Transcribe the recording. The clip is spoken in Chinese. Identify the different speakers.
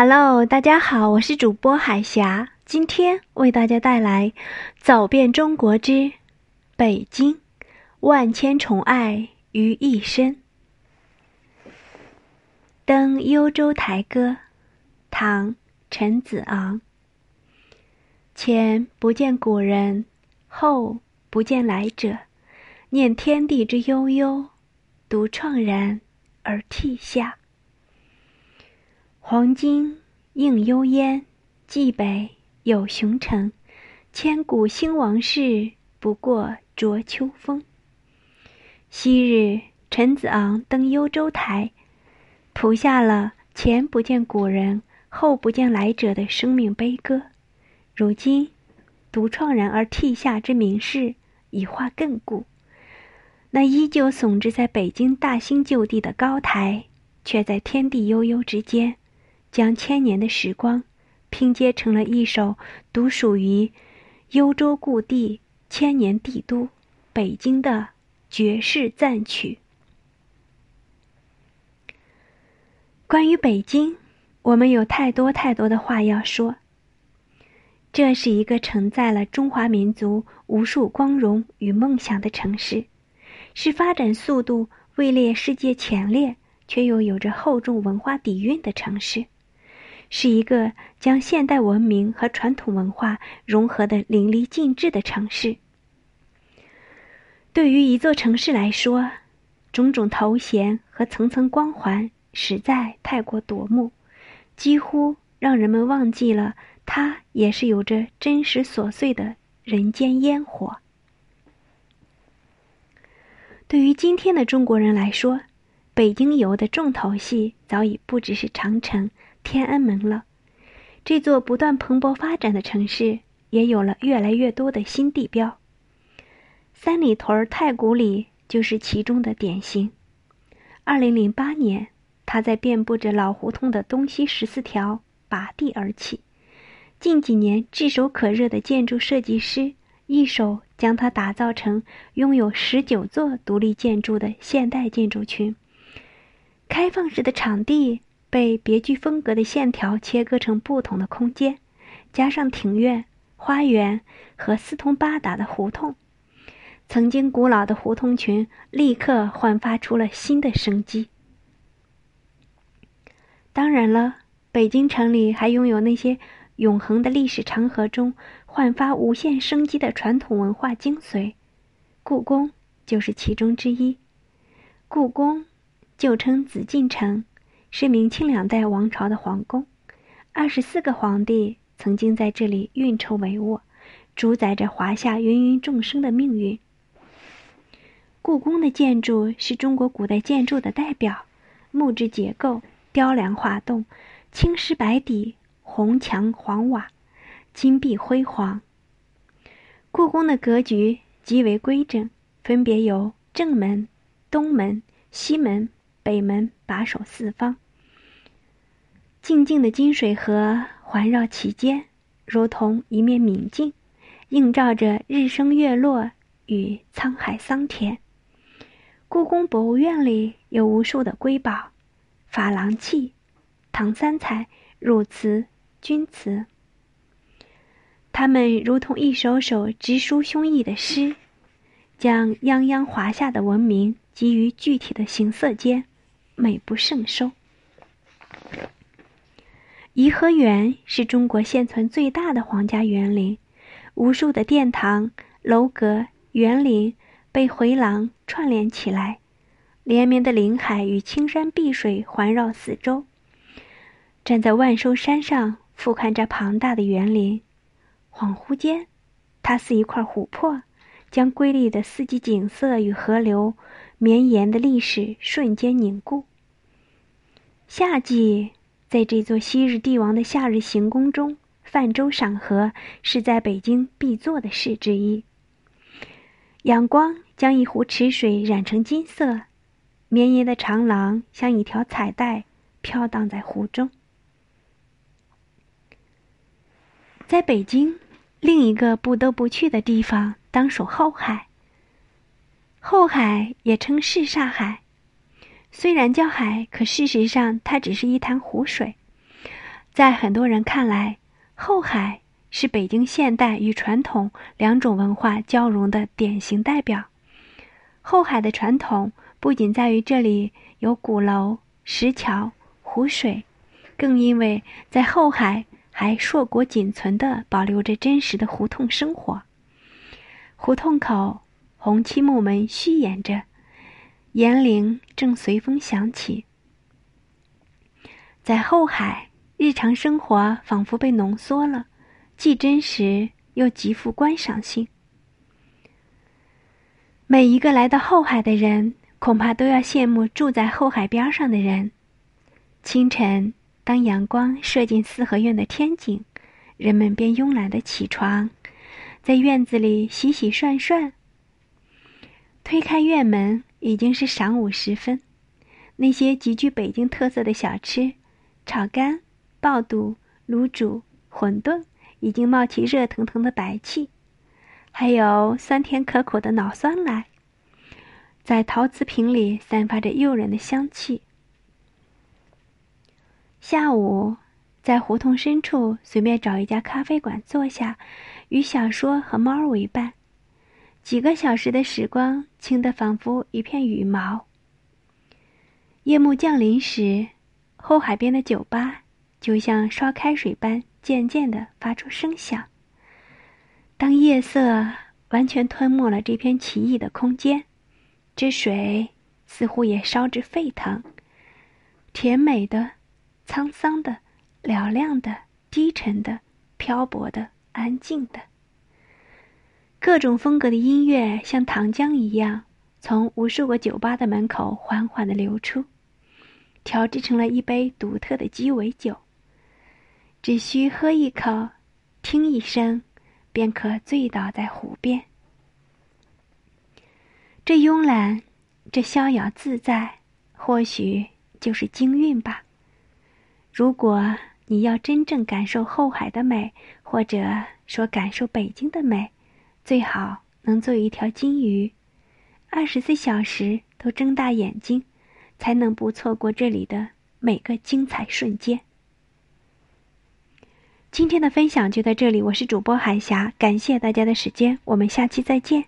Speaker 1: Hello，大家好，我是主播海霞，今天为大家带来《走遍中国之北京，万千宠爱于一身》。登幽州台歌，唐·陈子昂。前不见古人，后不见来者，念天地之悠悠，独怆然而涕下。黄金映幽烟，冀北有雄城。千古兴亡事，不过浊秋风。昔日陈子昂登幽州台，谱下了“前不见古人，后不见来者”的生命悲歌。如今，独怆然而涕下之名士已化亘古，那依旧耸峙在北京大兴旧地的高台，却在天地悠悠之间。将千年的时光拼接成了一首独属于幽州故地、千年帝都北京的绝世赞曲。关于北京，我们有太多太多的话要说。这是一个承载了中华民族无数光荣与梦想的城市，是发展速度位列世界前列，却又有着厚重文化底蕴的城市。是一个将现代文明和传统文化融合的淋漓尽致的城市。对于一座城市来说，种种头衔和层层光环实在太过夺目，几乎让人们忘记了它也是有着真实琐碎的人间烟火。对于今天的中国人来说，北京游的重头戏早已不只是长城。天安门了，这座不断蓬勃发展的城市也有了越来越多的新地标。三里屯太古里就是其中的典型。二零零八年，它在遍布着老胡同的东西十四条拔地而起。近几年，炙手可热的建筑设计师一手将它打造成拥有十九座独立建筑的现代建筑群。开放式的场地。被别具风格的线条切割成不同的空间，加上庭院、花园和四通八达的胡同，曾经古老的胡同群立刻焕发出了新的生机。当然了，北京城里还拥有那些永恒的历史长河中焕发无限生机的传统文化精髓，故宫就是其中之一。故宫旧称紫禁城。是明清两代王朝的皇宫，二十四个皇帝曾经在这里运筹帷幄，主宰着华夏芸芸众生的命运。故宫的建筑是中国古代建筑的代表，木质结构，雕梁画栋，青石白底，红墙黄瓦，金碧辉煌。故宫的格局极为规整，分别有正门、东门、西门。北门把守四方，静静的金水河环绕其间，如同一面明镜，映照着日升月落与沧海桑田。故宫博物院里有无数的瑰宝，珐琅器、唐三彩、汝瓷、钧瓷，它们如同一首首直抒胸臆的诗，将泱泱华夏的文明集于具体的形色间。美不胜收。颐和园是中国现存最大的皇家园林，无数的殿堂、楼阁、园林被回廊串联起来，连绵的林海与青山碧水环绕四周。站在万寿山上俯瞰着庞大的园林，恍惚间，它似一块琥珀，将瑰丽的四季景色与河流。绵延的历史瞬间凝固。夏季，在这座昔日帝王的夏日行宫中泛舟赏荷，是在北京必做的事之一。阳光将一湖池水染成金色，绵延的长廊像一条彩带飘荡在湖中。在北京，另一个不得不去的地方当属后海。后海也称什刹海，虽然叫海，可事实上它只是一潭湖水。在很多人看来，后海是北京现代与传统两种文化交融的典型代表。后海的传统不仅在于这里有鼓楼、石桥、湖水，更因为在后海还硕果仅存的保留着真实的胡同生活。胡同口红漆木门虚掩着，严铃正随风响起。在后海，日常生活仿佛被浓缩了，既真实又极富观赏性。每一个来到后海的人，恐怕都要羡慕住在后海边上的人。清晨，当阳光射进四合院的天井，人们便慵懒的起床，在院子里洗洗涮涮。推开院门，已经是晌午时分。那些极具北京特色的小吃，炒肝、爆肚、卤煮、馄饨，已经冒起热腾腾的白气。还有酸甜可口的脑酸奶，在陶瓷瓶里散发着诱人的香气。下午，在胡同深处随便找一家咖啡馆坐下，与小说和猫为伴，几个小时的时光轻得仿佛一片羽毛。夜幕降临时，后海边的酒吧就像烧开水般，渐渐地发出声响。当夜色完全吞没了这片奇异的空间，这水似乎也烧至沸腾，甜美的、沧桑的、嘹亮的、低沉的、漂泊的、安静的。各种风格的音乐像糖浆一样，从无数个酒吧的门口缓缓的流出，调制成了一杯独特的鸡尾酒。只需喝一口，听一声。便可醉倒在湖边。这慵懒，这逍遥自在，或许就是京韵吧。如果你要真正感受后海的美，或者说感受北京的美，最好能做一条金鱼，二十四小时都睁大眼睛，才能不错过这里的每个精彩瞬间。今天的分享就到这里，我是主播海霞，感谢大家的时间，我们下期再见。